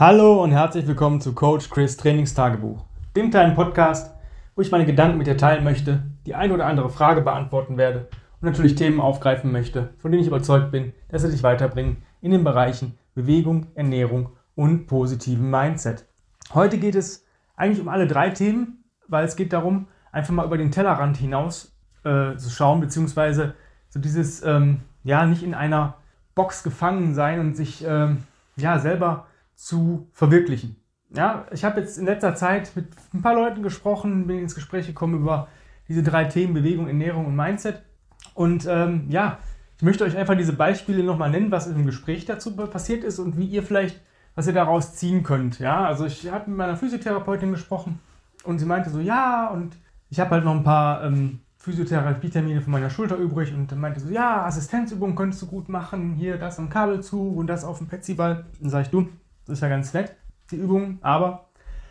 Hallo und herzlich willkommen zu Coach Chris Trainingstagebuch, dem kleinen Podcast, wo ich meine Gedanken mit dir teilen möchte, die ein oder andere Frage beantworten werde und natürlich Themen aufgreifen möchte, von denen ich überzeugt bin, dass sie dich weiterbringen in den Bereichen Bewegung, Ernährung und positiven Mindset. Heute geht es eigentlich um alle drei Themen, weil es geht darum, einfach mal über den Tellerrand hinaus äh, zu schauen, beziehungsweise so dieses, ähm, ja, nicht in einer Box gefangen sein und sich, ähm, ja, selber zu verwirklichen. Ja, ich habe jetzt in letzter Zeit mit ein paar Leuten gesprochen, bin ins Gespräch gekommen über diese drei Themen Bewegung, Ernährung und Mindset. Und ähm, ja, ich möchte euch einfach diese Beispiele nochmal nennen, was im Gespräch dazu passiert ist und wie ihr vielleicht, was ihr daraus ziehen könnt. Ja, also ich habe mit meiner Physiotherapeutin gesprochen und sie meinte so, ja, und ich habe halt noch ein paar ähm, Physiotherapie-Termine von meiner Schulter übrig und meinte so, ja, Assistenzübungen könntest du gut machen, hier das am Kabelzug und das auf dem Petsyball. Dann sage ich, du, ist ja ganz nett, die Übung, aber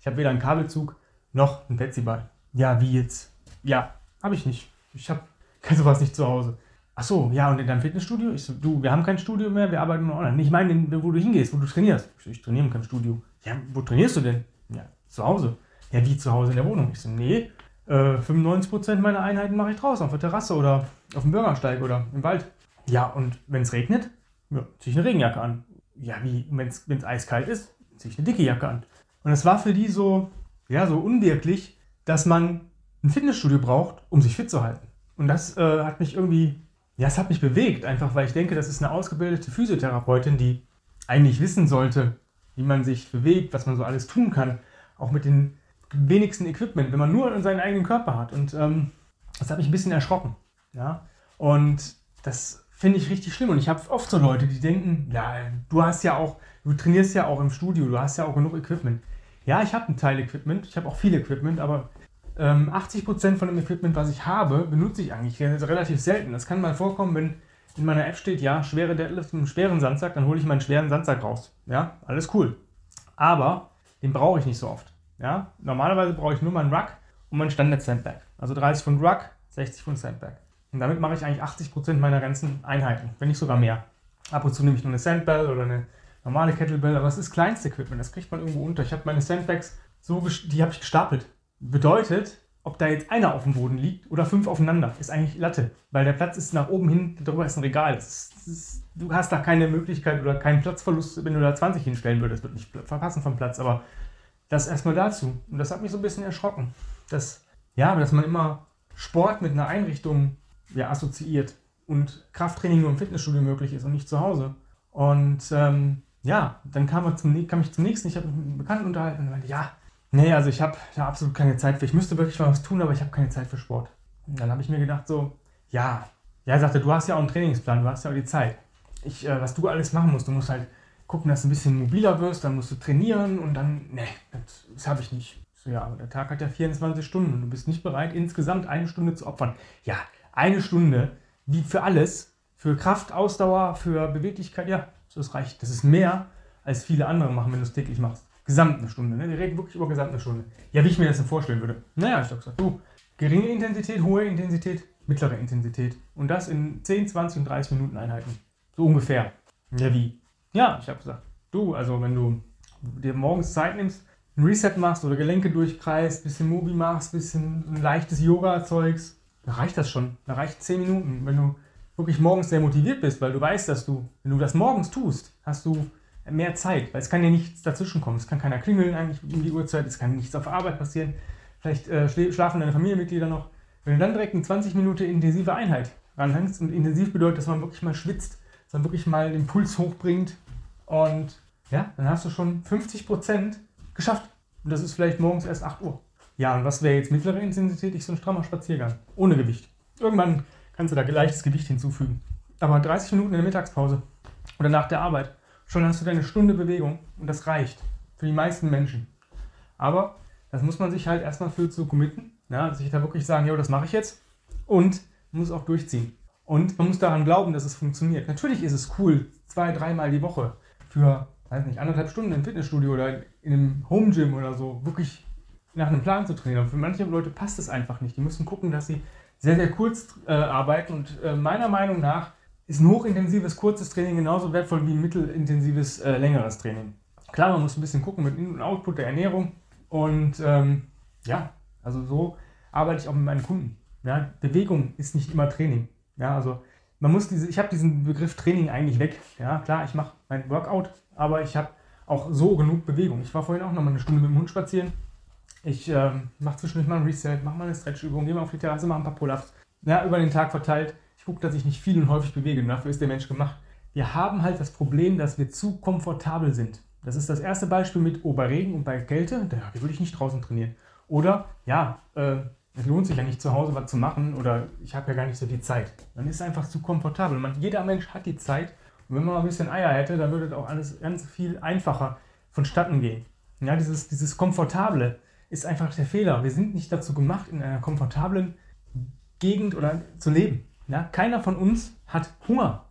ich habe weder einen Kabelzug noch einen Petsyball. Ja, wie jetzt? Ja, habe ich nicht. Ich habe sowas nicht zu Hause. Ach so, ja, und in deinem Fitnessstudio? Ich so, du, wir haben kein Studio mehr, wir arbeiten nur online. Nicht meine, wo du hingehst, wo du trainierst. Ich, so, ich trainiere in keinem Studio. Ja, wo trainierst du denn? Ja, zu Hause. Ja, wie zu Hause in der Wohnung? Ich so, nee, äh, 95% meiner Einheiten mache ich draußen, auf der Terrasse oder auf dem Bürgersteig oder im Wald. Ja, und wenn es regnet, ja, ziehe ich eine Regenjacke an ja, wie, wenn es eiskalt ist, ziehe ich eine dicke Jacke an. Und es war für die so, ja, so unwirklich, dass man ein Fitnessstudio braucht, um sich fit zu halten. Und das äh, hat mich irgendwie, ja, es hat mich bewegt, einfach weil ich denke, das ist eine ausgebildete Physiotherapeutin, die eigentlich wissen sollte, wie man sich bewegt, was man so alles tun kann, auch mit den wenigsten Equipment, wenn man nur seinen eigenen Körper hat. Und ähm, das hat mich ein bisschen erschrocken. Ja? Und das finde ich richtig schlimm. Und ich habe oft so Leute, die denken, ja, du hast ja auch, du trainierst ja auch im Studio, du hast ja auch genug Equipment. Ja, ich habe einen Teil Equipment, ich habe auch viel Equipment, aber ähm, 80% von dem Equipment, was ich habe, benutze ich eigentlich relativ selten. Das kann mal vorkommen, wenn in meiner App steht, ja, schwere Deadlift mit einem schweren Sandsack, dann hole ich meinen schweren Sandsack raus. Ja, alles cool. Aber den brauche ich nicht so oft. Ja, normalerweise brauche ich nur meinen Ruck und meinen Standard Sandbag. Also 30 von Ruck, 60 von Sandbag. Und damit mache ich eigentlich 80% meiner ganzen Einheiten, wenn nicht sogar mehr. Ab und zu nehme ich nur eine Sandbell oder eine normale Kettlebell, aber das ist kleinste Equipment, das kriegt man irgendwo unter. Ich habe meine Sandbags so, die habe ich gestapelt. Bedeutet, ob da jetzt einer auf dem Boden liegt oder fünf aufeinander, ist eigentlich Latte, weil der Platz ist nach oben hin, darüber ist ein Regal. Ist, ist, du hast da keine Möglichkeit oder keinen Platzverlust, wenn du da 20 hinstellen würdest, wird nicht verpassen vom Platz, aber das erstmal dazu. Und das hat mich so ein bisschen erschrocken, dass, ja, dass man immer Sport mit einer Einrichtung ja, assoziiert und Krafttraining nur im Fitnessstudio möglich ist und nicht zu Hause. Und ähm, ja, dann kam, er zum, kam ich zum nächsten, ich habe mich mit einem Bekannten unterhalten und meinte, ja, nee, also ich habe da absolut keine Zeit für, ich müsste wirklich mal was tun, aber ich habe keine Zeit für Sport. Und dann habe ich mir gedacht so, ja, ja, er sagte, du hast ja auch einen Trainingsplan, du hast ja auch die Zeit. Ich, äh, was du alles machen musst, du musst halt gucken, dass du ein bisschen mobiler wirst, dann musst du trainieren und dann, nee, das, das habe ich nicht. So, ja, aber der Tag hat ja 24 Stunden und du bist nicht bereit, insgesamt eine Stunde zu opfern. Ja, eine Stunde, wie für alles, für Kraft, Ausdauer, für Beweglichkeit, ja, das reicht. Das ist mehr, als viele andere machen, wenn du es täglich machst. Gesamt eine Stunde, ne? Wir reden wirklich über gesamt eine Stunde. Ja, wie ich mir das denn vorstellen würde. Naja, ich habe gesagt, du, geringe Intensität, hohe Intensität, mittlere Intensität. Und das in 10, 20 und 30 Minuten Einheiten. So ungefähr. Ja, wie? Ja, ich habe gesagt, du, also wenn du dir morgens Zeit nimmst, ein Reset machst oder Gelenke durchkreist, bisschen Mobi machst, bisschen ein leichtes Yoga-Zeugs, da reicht das schon. Da reicht 10 Minuten. Wenn du wirklich morgens sehr motiviert bist, weil du weißt, dass du, wenn du das morgens tust, hast du mehr Zeit, weil es kann ja nichts dazwischen kommen. Es kann keiner klingeln eigentlich um die Uhrzeit, es kann nichts auf Arbeit passieren. Vielleicht äh, schlafen deine Familienmitglieder noch. Wenn du dann direkt eine 20 Minuten intensive Einheit ranhängst, und intensiv bedeutet, dass man wirklich mal schwitzt, dass man wirklich mal den Puls hochbringt und ja, dann hast du schon 50 Prozent geschafft. Und das ist vielleicht morgens erst 8 Uhr. Ja, und was wäre jetzt mittlere Intensität? Ich so ein strammer Spaziergang. Ohne Gewicht. Irgendwann kannst du da leichtes Gewicht hinzufügen. Aber 30 Minuten in der Mittagspause oder nach der Arbeit, schon hast du deine Stunde Bewegung und das reicht. Für die meisten Menschen. Aber das muss man sich halt erstmal für zu committen. Ja, sich da wirklich sagen, jo, das mache ich jetzt. Und muss auch durchziehen. Und man muss daran glauben, dass es funktioniert. Natürlich ist es cool, zwei, dreimal die Woche für, weiß nicht, anderthalb Stunden im Fitnessstudio oder in einem Home Gym oder so wirklich nach einem Plan zu trainieren. Für manche Leute passt es einfach nicht. Die müssen gucken, dass sie sehr, sehr kurz äh, arbeiten. Und äh, meiner Meinung nach ist ein hochintensives, kurzes Training genauso wertvoll wie ein mittelintensives, äh, längeres Training. Klar, man muss ein bisschen gucken mit In- und Output der Ernährung. Und ähm, ja, also so arbeite ich auch mit meinen Kunden. Ja, Bewegung ist nicht immer Training. Ja, also man muss diese, ich habe diesen Begriff Training eigentlich weg. Ja, klar, ich mache mein Workout, aber ich habe auch so genug Bewegung. Ich war vorhin auch noch mal eine Stunde mit dem Hund spazieren. Ich ähm, mache zwischendurch mal ein Reset, mache mal eine Stretchübung, gehe mal auf die Terrasse, mache ein paar Pull-ups. Ja, über den Tag verteilt. Ich gucke, dass ich nicht viel und häufig bewege. Dafür ist der Mensch gemacht. Wir haben halt das Problem, dass wir zu komfortabel sind. Das ist das erste Beispiel mit oh, bei Regen und bei Kälte, da würde ich nicht draußen trainieren. Oder ja, äh, es lohnt sich ja nicht zu Hause was zu machen oder ich habe ja gar nicht so die Zeit. Dann ist es einfach zu komfortabel. Man, jeder Mensch hat die Zeit und wenn man mal ein bisschen Eier hätte, dann würde auch alles ganz viel einfacher vonstatten gehen. Ja, dieses, dieses Komfortable ist einfach der Fehler. Wir sind nicht dazu gemacht, in einer komfortablen Gegend oder zu leben. Ja, keiner von uns hat Hunger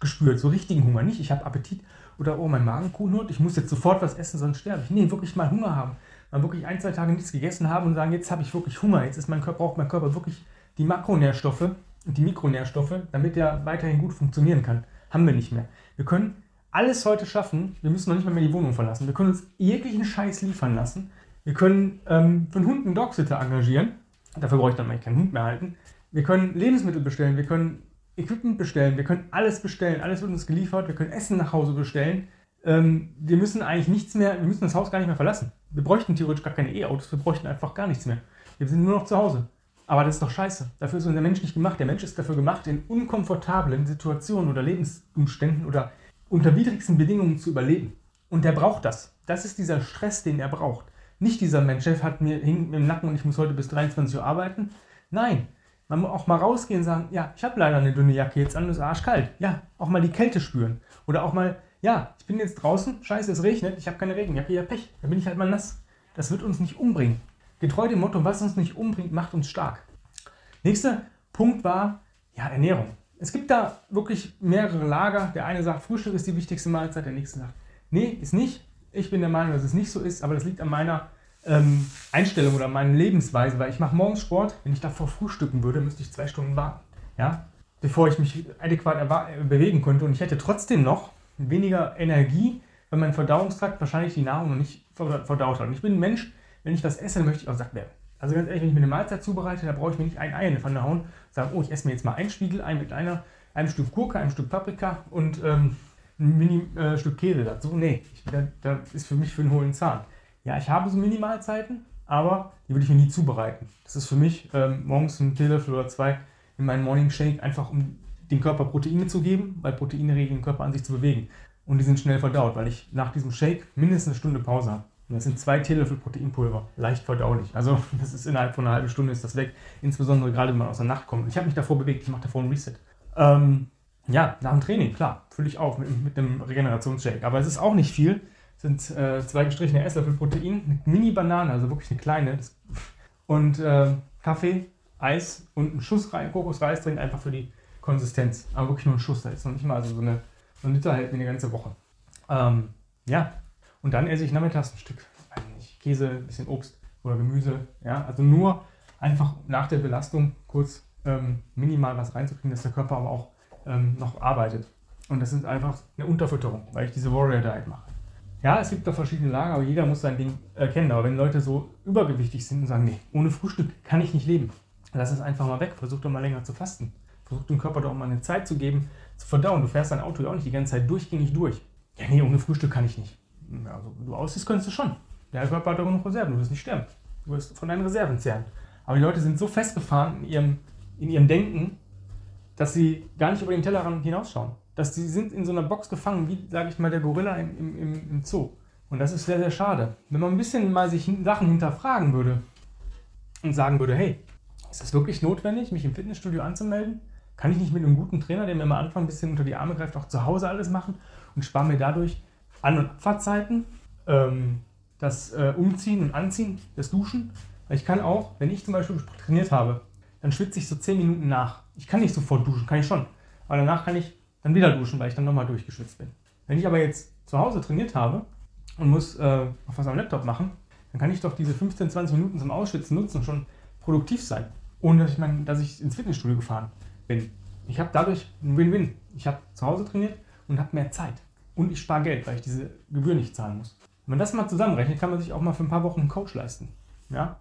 gespürt, so richtigen Hunger. Nicht, ich habe Appetit oder oh, mein Magen knurrt, ich muss jetzt sofort was essen, sonst sterbe ich. Nee, wirklich mal Hunger haben. Mal wirklich ein, zwei Tage nichts gegessen haben und sagen, jetzt habe ich wirklich Hunger, jetzt ist mein Körper, braucht mein Körper wirklich die Makronährstoffe und die Mikronährstoffe, damit er weiterhin gut funktionieren kann. Haben wir nicht mehr. Wir können alles heute schaffen, wir müssen noch nicht mal mehr die Wohnung verlassen. Wir können uns jeglichen Scheiß liefern lassen. Wir können ähm, für einen Hund einen Dogsitter engagieren. Dafür brauche ich dann mal keinen Hund mehr halten. Wir können Lebensmittel bestellen, wir können Equipment bestellen, wir können alles bestellen, alles wird uns geliefert, wir können Essen nach Hause bestellen. Ähm, wir müssen eigentlich nichts mehr, wir müssen das Haus gar nicht mehr verlassen. Wir bräuchten theoretisch gar keine E-Autos, wir bräuchten einfach gar nichts mehr. Wir sind nur noch zu Hause. Aber das ist doch scheiße. Dafür ist unser Mensch nicht gemacht. Der Mensch ist dafür gemacht, in unkomfortablen Situationen oder Lebensumständen oder unter widrigsten Bedingungen zu überleben. Und der braucht das. Das ist dieser Stress, den er braucht. Nicht dieser Mensch, Chef hat mir hing im Nacken und ich muss heute bis 23 Uhr arbeiten. Nein, man muss auch mal rausgehen und sagen, ja, ich habe leider eine dünne Jacke jetzt an, ist arschkalt. Ja, auch mal die Kälte spüren. Oder auch mal, ja, ich bin jetzt draußen, scheiße, es regnet, ich habe keine Regenjacke, ja Pech, dann bin ich halt mal nass. Das wird uns nicht umbringen. Getreu dem Motto, was uns nicht umbringt, macht uns stark. Nächster Punkt war, ja, Ernährung. Es gibt da wirklich mehrere Lager. Der eine sagt, Frühstück ist die wichtigste Mahlzeit, der nächste sagt, nee, ist nicht. Ich bin der Meinung, dass es nicht so ist, aber das liegt an meiner ähm, Einstellung oder meiner Lebensweise, weil ich mache morgens Sport. Wenn ich davor frühstücken würde, müsste ich zwei Stunden warten. Ja? Bevor ich mich adäquat bewegen könnte. Und ich hätte trotzdem noch weniger Energie, weil mein Verdauungstrakt wahrscheinlich die Nahrung noch nicht verdaut hat. Und ich bin ein Mensch, wenn ich was esse, möchte ich auch satt werden. Also ganz ehrlich, wenn ich mir eine Mahlzeit zubereite, da brauche ich mir nicht ein Ei in die Pfanne hauen, sagen, oh, ich esse mir jetzt mal ein Spiegelei mit einer, einem Stück Gurke, einem Stück Paprika und ähm, ein Mini-Stück äh, Käse dazu. Nee, ich, da, da ist für mich für einen hohlen Zahn. Ja, ich habe so Minimalzeiten, aber die würde ich mir nie zubereiten. Das ist für mich ähm, morgens ein Teelöffel oder zwei in meinen Morning Shake, einfach um dem Körper Proteine zu geben, weil Proteine regeln den Körper an sich zu bewegen. Und die sind schnell verdaut, weil ich nach diesem Shake mindestens eine Stunde Pause habe. Und das sind zwei Teelöffel Proteinpulver, leicht verdaulich. Also das ist innerhalb von einer halben Stunde ist das weg. Insbesondere gerade, wenn man aus der Nacht kommt. Ich habe mich davor bewegt, ich mache davor einen Reset. Ähm, ja, nach dem Training, klar, fülle ich auf mit, mit einem Regenerationsshake. Aber es ist auch nicht viel sind äh, zwei gestrichene Esslöffel Protein, eine Mini-Banane, also wirklich eine kleine, das, und äh, Kaffee, Eis und ein Schuss rein, Kokosreis drin, einfach für die Konsistenz. Aber wirklich nur ein Schuss, da ist noch nicht mal also so, eine, so ein Liter hält mir eine ganze Woche. Ähm, ja, und dann esse ich nachmittags ein Stück nicht, Käse, ein bisschen Obst oder Gemüse. Ja, also nur einfach nach der Belastung kurz ähm, minimal was reinzukriegen, dass der Körper aber auch ähm, noch arbeitet. Und das ist einfach eine Unterfütterung, weil ich diese Warrior Diet mache. Ja, es gibt da verschiedene Lager, aber jeder muss sein Ding erkennen. Aber wenn Leute so übergewichtig sind und sagen, nee, ohne Frühstück kann ich nicht leben, lass es einfach mal weg. Versuch doch mal länger zu fasten. Versuch dem Körper doch mal eine Zeit zu geben, zu verdauen. Du fährst dein Auto ja auch nicht die ganze Zeit durchgängig durch. Ja, nee, ohne Frühstück kann ich nicht. Also, du aussiehst, könntest du schon. Der Körper hat doch genug Reserven, du wirst nicht sterben. Du wirst von deinen Reserven zehren. Aber die Leute sind so festgefahren in ihrem, in ihrem Denken, dass sie gar nicht über den Tellerrand hinausschauen dass die sind in so einer Box gefangen, wie, sage ich mal, der Gorilla im, im, im Zoo. Und das ist sehr, sehr schade. Wenn man ein bisschen mal sich Sachen hinterfragen würde und sagen würde, hey, ist es wirklich notwendig, mich im Fitnessstudio anzumelden? Kann ich nicht mit einem guten Trainer, der mir am Anfang ein bisschen unter die Arme greift, auch zu Hause alles machen und spare mir dadurch An- und Abfahrtzeiten, ähm, das äh, Umziehen und Anziehen, das Duschen? Weil ich kann auch, wenn ich zum Beispiel trainiert habe, dann schwitze ich so 10 Minuten nach. Ich kann nicht sofort duschen, kann ich schon. Aber danach kann ich dann wieder duschen, weil ich dann nochmal durchgeschwitzt bin. Wenn ich aber jetzt zu Hause trainiert habe und muss äh, was am Laptop machen, dann kann ich doch diese 15, 20 Minuten zum Ausschwitzen nutzen und schon produktiv sein. Ohne dass ich, mein, dass ich ins Fitnessstudio gefahren bin. Ich habe dadurch ein Win-Win. Ich habe zu Hause trainiert und habe mehr Zeit. und ich spare Geld, weil ich diese Gebühr nicht zahlen muss. Wenn man das mal zusammenrechnet, kann man sich auch mal für ein paar Wochen einen Coach leisten. Ja?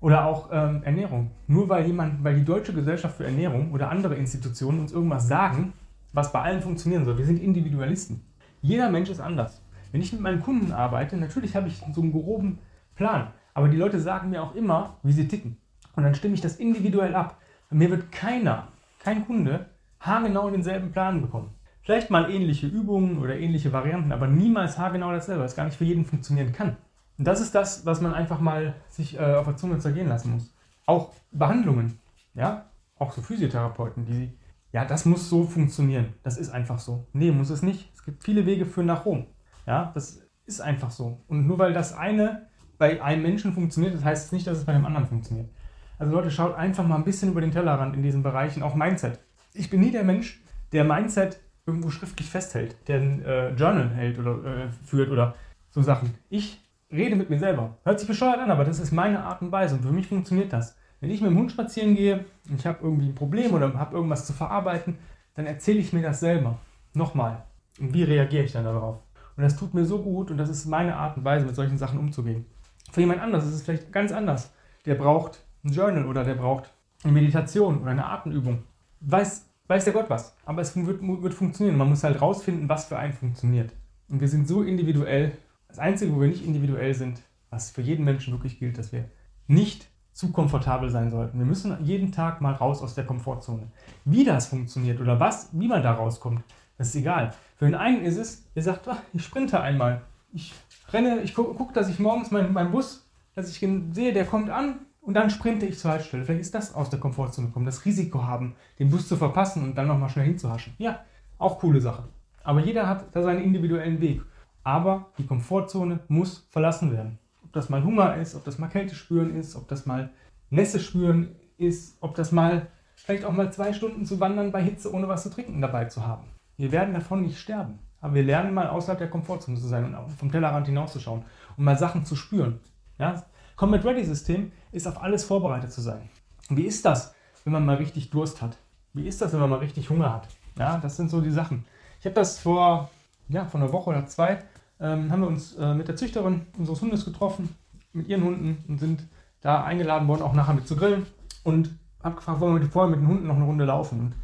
Oder auch ähm, Ernährung. Nur weil jemand, weil die Deutsche Gesellschaft für Ernährung oder andere Institutionen uns irgendwas sagen, was bei allen funktionieren soll. Wir sind Individualisten. Jeder Mensch ist anders. Wenn ich mit meinen Kunden arbeite, natürlich habe ich so einen groben Plan. Aber die Leute sagen mir auch immer, wie sie ticken. Und dann stimme ich das individuell ab. Und mir wird keiner, kein Kunde, haargenau denselben Plan bekommen. Vielleicht mal ähnliche Übungen oder ähnliche Varianten, aber niemals haargenau dasselbe, was gar nicht für jeden funktionieren kann. Und das ist das, was man einfach mal sich äh, auf der Zunge zergehen lassen muss. Auch Behandlungen, ja, auch so Physiotherapeuten, die, ja, das muss so funktionieren. Das ist einfach so. Nee, muss es nicht. Es gibt viele Wege für nach Rom. Ja, das ist einfach so. Und nur weil das eine bei einem Menschen funktioniert, das heißt nicht, dass es bei einem anderen funktioniert. Also Leute, schaut einfach mal ein bisschen über den Tellerrand in diesen Bereichen, auch Mindset. Ich bin nie der Mensch, der Mindset irgendwo schriftlich festhält, der ein äh, Journal hält oder äh, führt oder so Sachen. Ich rede mit mir selber. Hört sich bescheuert an, aber das ist meine Art und Weise und für mich funktioniert das. Wenn ich mit dem Hund spazieren gehe und ich habe irgendwie ein Problem oder habe irgendwas zu verarbeiten, dann erzähle ich mir das selber. Nochmal. Und wie reagiere ich dann darauf? Und das tut mir so gut und das ist meine Art und Weise, mit solchen Sachen umzugehen. Für jemand anderes ist es vielleicht ganz anders. Der braucht ein Journal oder der braucht eine Meditation oder eine Atemübung. Weiß, weiß der Gott was. Aber es wird, wird funktionieren. Man muss halt rausfinden, was für einen funktioniert. Und wir sind so individuell. Das Einzige, wo wir nicht individuell sind, was für jeden Menschen wirklich gilt, dass wir nicht zu komfortabel sein sollten. Wir müssen jeden Tag mal raus aus der Komfortzone. Wie das funktioniert oder was, wie man da rauskommt, das ist egal. Für den einen ist es, der sagt, ach, ich sprinte einmal. Ich renne, ich gucke, guck, dass ich morgens meinen mein Bus, dass ich sehe, der kommt an und dann sprinte ich zur Haltestelle. Vielleicht ist das aus der Komfortzone kommen, das Risiko haben, den Bus zu verpassen und dann nochmal schnell hinzuhaschen. Ja, auch coole Sache. Aber jeder hat da seinen individuellen Weg. Aber die Komfortzone muss verlassen werden. Ob das mal Hunger ist, ob das mal Kälte spüren ist, ob das mal Nässe spüren ist, ob das mal vielleicht auch mal zwei Stunden zu wandern bei Hitze ohne was zu trinken dabei zu haben. Wir werden davon nicht sterben. Aber wir lernen mal außerhalb der Komfortzone zu sein und vom Tellerrand hinauszuschauen und mal Sachen zu spüren. Ja? Combat Ready System ist auf alles vorbereitet zu sein. Wie ist das, wenn man mal richtig Durst hat? Wie ist das, wenn man mal richtig Hunger hat? Ja, das sind so die Sachen. Ich habe das vor, ja, vor einer Woche oder zwei, ähm, haben wir uns äh, mit der Züchterin unseres Hundes getroffen, mit ihren Hunden und sind da eingeladen worden, auch nachher mit zu grillen. Und habe gefragt, wollen wir vorher mit den Hunden noch eine Runde laufen? Und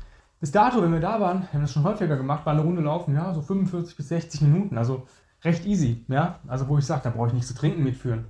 bis dato, wenn wir da waren, haben wir das schon häufiger gemacht, war eine Runde laufen, ja, so 45 bis 60 Minuten, also recht easy, ja, also wo ich sage, da brauche ich nichts zu trinken mitführen.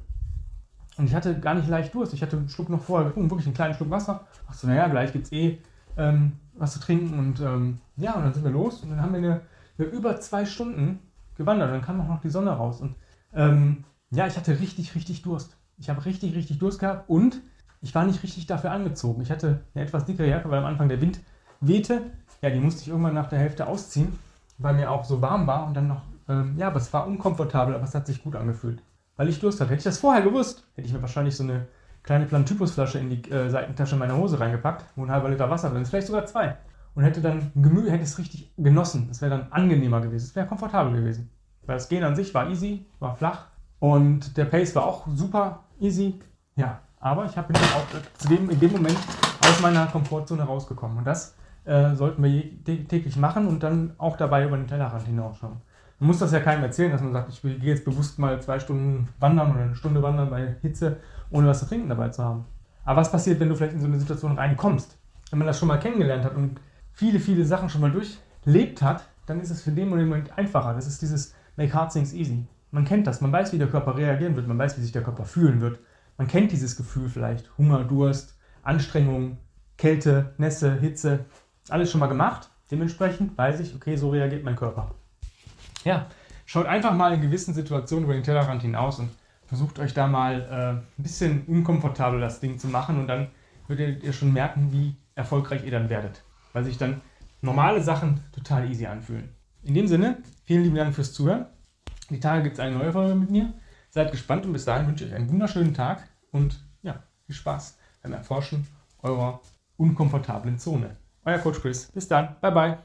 Und ich hatte gar nicht leicht Durst, ich hatte einen Schluck noch vorher getrunken, wirklich einen kleinen Schluck Wasser. Ach so, naja, gleich gibt es eh ähm, was zu trinken und ähm, ja, und dann sind wir los und dann haben wir eine, eine über zwei Stunden gewandert, dann kam auch noch die Sonne raus und ähm, ja, ich hatte richtig, richtig Durst. Ich habe richtig, richtig Durst gehabt und ich war nicht richtig dafür angezogen. Ich hatte eine etwas dickere Jacke, weil am Anfang der Wind wehte. Ja, die musste ich irgendwann nach der Hälfte ausziehen, weil mir auch so warm war und dann noch, ähm, ja, aber es war unkomfortabel, aber es hat sich gut angefühlt, weil ich Lust hatte. Hätte ich das vorher gewusst, hätte ich mir wahrscheinlich so eine kleine Plantypusflasche in die äh, Seitentasche meiner Hose reingepackt, wo ein halber Liter Wasser drin ist, vielleicht sogar zwei. Und hätte dann Gemüse, hätte es richtig genossen. Es wäre dann angenehmer gewesen. Es wäre komfortabel gewesen. Weil das Gehen an sich war easy, war flach und der Pace war auch super easy. Ja, aber ich bin dann auch zu dem, in dem Moment aus meiner Komfortzone rausgekommen. Und das äh, sollten wir täglich machen und dann auch dabei über den Tellerrand hinausschauen. Man muss das ja keinem erzählen, dass man sagt, ich gehe jetzt bewusst mal zwei Stunden wandern oder eine Stunde wandern bei Hitze, ohne was zu trinken dabei zu haben. Aber was passiert, wenn du vielleicht in so eine Situation reinkommst? Wenn man das schon mal kennengelernt hat und viele, viele Sachen schon mal durchlebt hat, dann ist es für den Moment einfacher. Das ist dieses Make Hard Things Easy. Man kennt das, man weiß, wie der Körper reagieren wird, man weiß, wie sich der Körper fühlen wird. Man kennt dieses Gefühl vielleicht. Hunger, Durst, Anstrengung, Kälte, Nässe, Hitze alles schon mal gemacht. Dementsprechend weiß ich, okay, so reagiert mein Körper. Ja, schaut einfach mal in gewissen Situationen über den Tellerrand hinaus und versucht euch da mal äh, ein bisschen unkomfortabel das Ding zu machen und dann werdet ihr schon merken, wie erfolgreich ihr dann werdet. Weil sich dann normale Sachen total easy anfühlen. In dem Sinne, vielen lieben Dank fürs Zuhören. Die Tage gibt es eine neue Folge mit mir. Seid gespannt und bis dahin wünsche ich euch einen wunderschönen Tag und ja, viel Spaß beim Erforschen eurer unkomfortablen Zone. Euer Coach Chris. Bis dann. Bye bye.